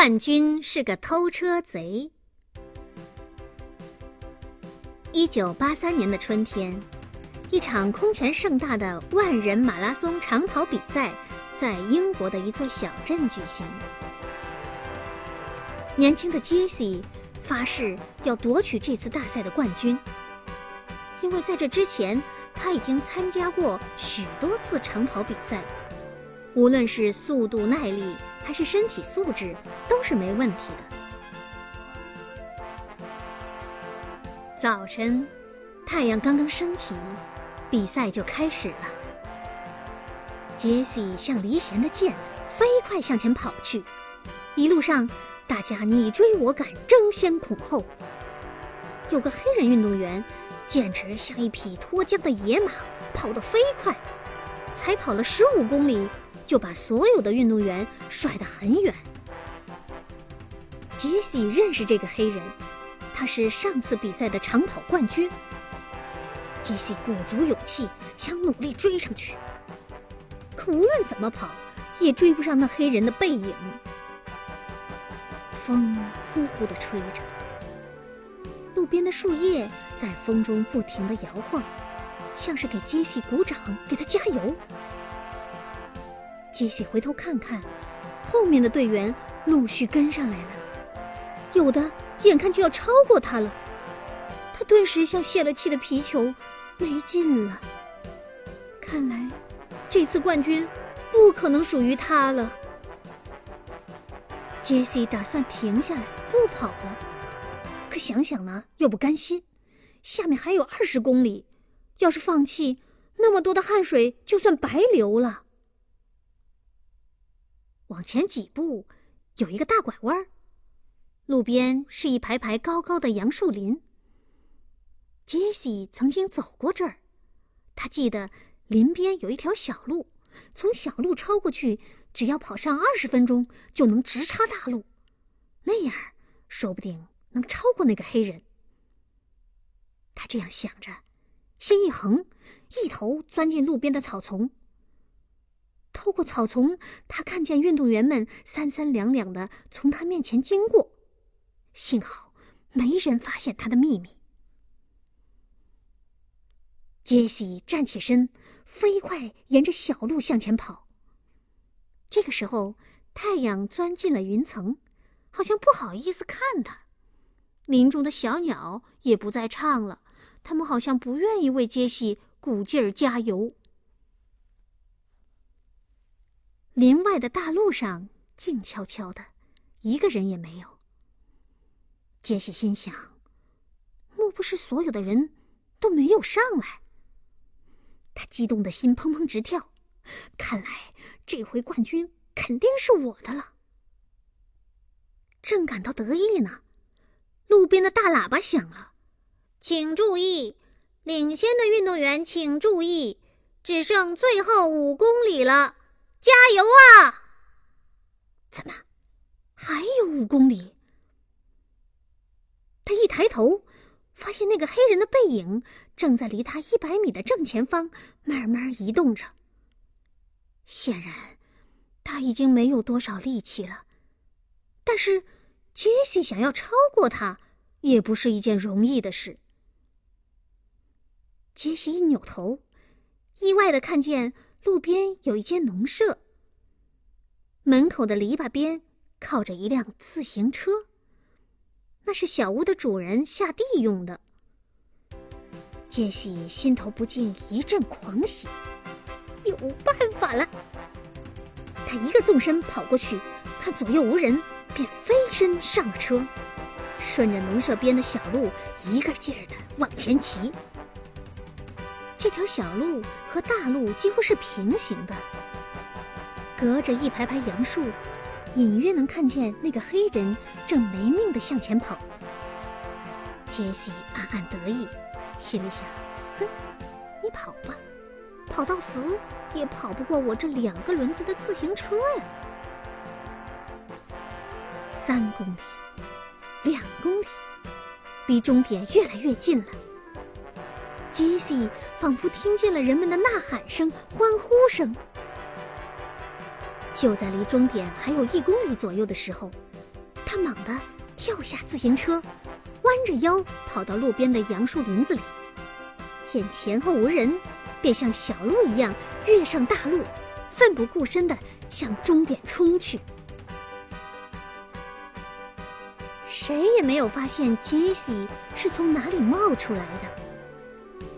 冠军是个偷车贼。一九八三年的春天，一场空前盛大的万人马拉松长跑比赛在英国的一座小镇举行。年轻的杰西发誓要夺取这次大赛的冠军，因为在这之前他已经参加过许多次长跑比赛，无论是速度耐力。还是身体素质都是没问题的。早晨，太阳刚刚升起，比赛就开始了。杰西像离弦的箭，飞快向前跑去。一路上，大家你追我赶，争先恐后。有个黑人运动员，简直像一匹脱缰的野马，跑得飞快，才跑了十五公里。就把所有的运动员甩得很远。杰西认识这个黑人，他是上次比赛的长跑冠军。杰西鼓足勇气，想努力追上去，可无论怎么跑，也追不上那黑人的背影。风呼呼地吹着，路边的树叶在风中不停地摇晃，像是给杰西鼓掌，给他加油。杰西回头看看，后面的队员陆续跟上来了，有的眼看就要超过他了，他顿时像泄了气的皮球，没劲了。看来，这次冠军不可能属于他了。杰西打算停下来不跑了，可想想呢，又不甘心，下面还有二十公里，要是放弃，那么多的汗水就算白流了。往前几步，有一个大拐弯儿路边是一排排高高的杨树林。杰西曾经走过这儿，他记得林边有一条小路，从小路超过去，只要跑上二十分钟就能直插大路，那样说不定能超过那个黑人。他这样想着，心一横，一头钻进路边的草丛。透过草丛，他看见运动员们三三两两的从他面前经过，幸好没人发现他的秘密。杰西站起身，飞快沿着小路向前跑。这个时候，太阳钻进了云层，好像不好意思看他。林中的小鸟也不再唱了，它们好像不愿意为杰西鼓劲儿加油。林外的大路上静悄悄的，一个人也没有。杰西心想：莫不是所有的人都没有上来？他激动的心砰砰直跳，看来这回冠军肯定是我的了。正感到得意呢，路边的大喇叭响了：“请注意，领先的运动员请注意，只剩最后五公里了。”加油啊！怎么还有五公里？他一抬头，发现那个黑人的背影正在离他一百米的正前方慢慢移动着。显然，他已经没有多少力气了。但是，杰西想要超过他，也不是一件容易的事。杰西一扭头，意外的看见。路边有一间农舍，门口的篱笆边靠着一辆自行车，那是小屋的主人下地用的。杰西心头不禁一阵狂喜，有办法了！他一个纵身跑过去，看左右无人，便飞身上了车，顺着农舍边的小路一个劲儿的往前骑。这条小路和大路几乎是平行的，隔着一排排杨树，隐约能看见那个黑人正没命的向前跑。杰西暗暗得意，心里想：“哼，你跑吧，跑到死也跑不过我这两个轮子的自行车呀！”三公里，两公里，离终点越来越近了。杰西仿佛听见了人们的呐喊声、欢呼声。就在离终点还有一公里左右的时候，他猛地跳下自行车，弯着腰跑到路边的杨树林子里，见前后无人，便像小鹿一样跃上大路，奋不顾身地向终点冲去。谁也没有发现杰西是从哪里冒出来的，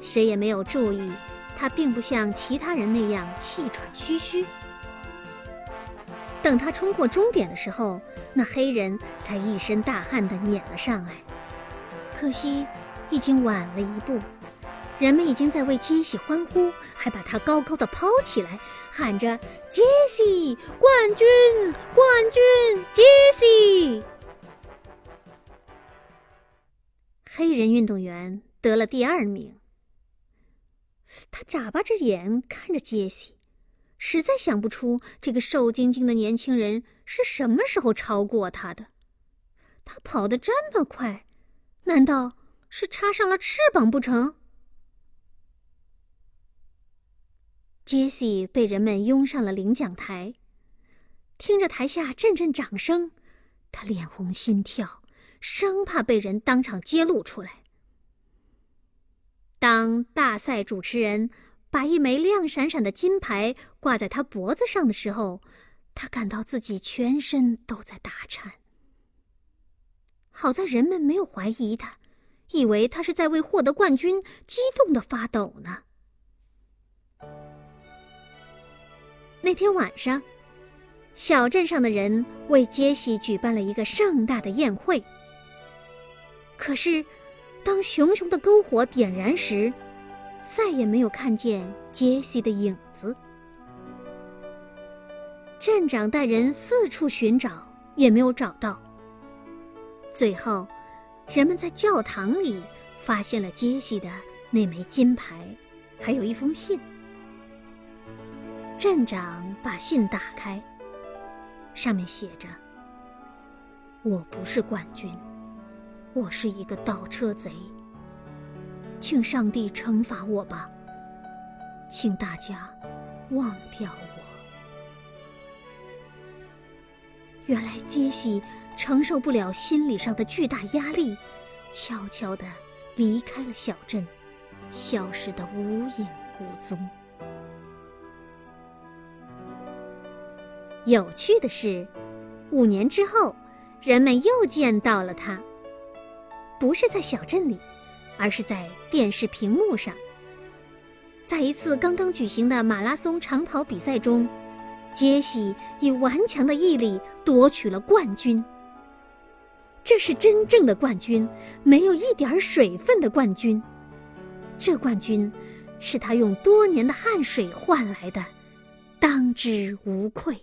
谁也没有注意，他并不像其他人那样气喘吁吁。等他冲过终点的时候，那黑人才一身大汗地撵了上来。可惜，已经晚了一步，人们已经在为杰西欢呼，还把他高高的抛起来，喊着：“杰西，冠军，冠军，杰西！”黑人运动员得了第二名。他眨巴着眼看着杰西。实在想不出这个瘦精精的年轻人是什么时候超过他的。他跑得这么快，难道是插上了翅膀不成？杰西被人们拥上了领奖台，听着台下阵阵掌声，他脸红心跳，生怕被人当场揭露出来。当大赛主持人。把一枚亮闪闪的金牌挂在他脖子上的时候，他感到自己全身都在打颤。好在人们没有怀疑他，以为他是在为获得冠军激动的发抖呢。那天晚上，小镇上的人为杰西举办了一个盛大的宴会。可是，当熊熊的篝火点燃时，再也没有看见杰西的影子。镇长带人四处寻找，也没有找到。最后，人们在教堂里发现了杰西的那枚金牌，还有一封信。镇长把信打开，上面写着：“我不是冠军，我是一个倒车贼。”请上帝惩罚我吧，请大家忘掉我。原来杰西承受不了心理上的巨大压力，悄悄的离开了小镇，消失的无影无踪。有趣的是，五年之后，人们又见到了他，不是在小镇里。而是在电视屏幕上，在一次刚刚举行的马拉松长跑比赛中，杰西以顽强的毅力夺取了冠军。这是真正的冠军，没有一点水分的冠军。这冠军是他用多年的汗水换来的，当之无愧。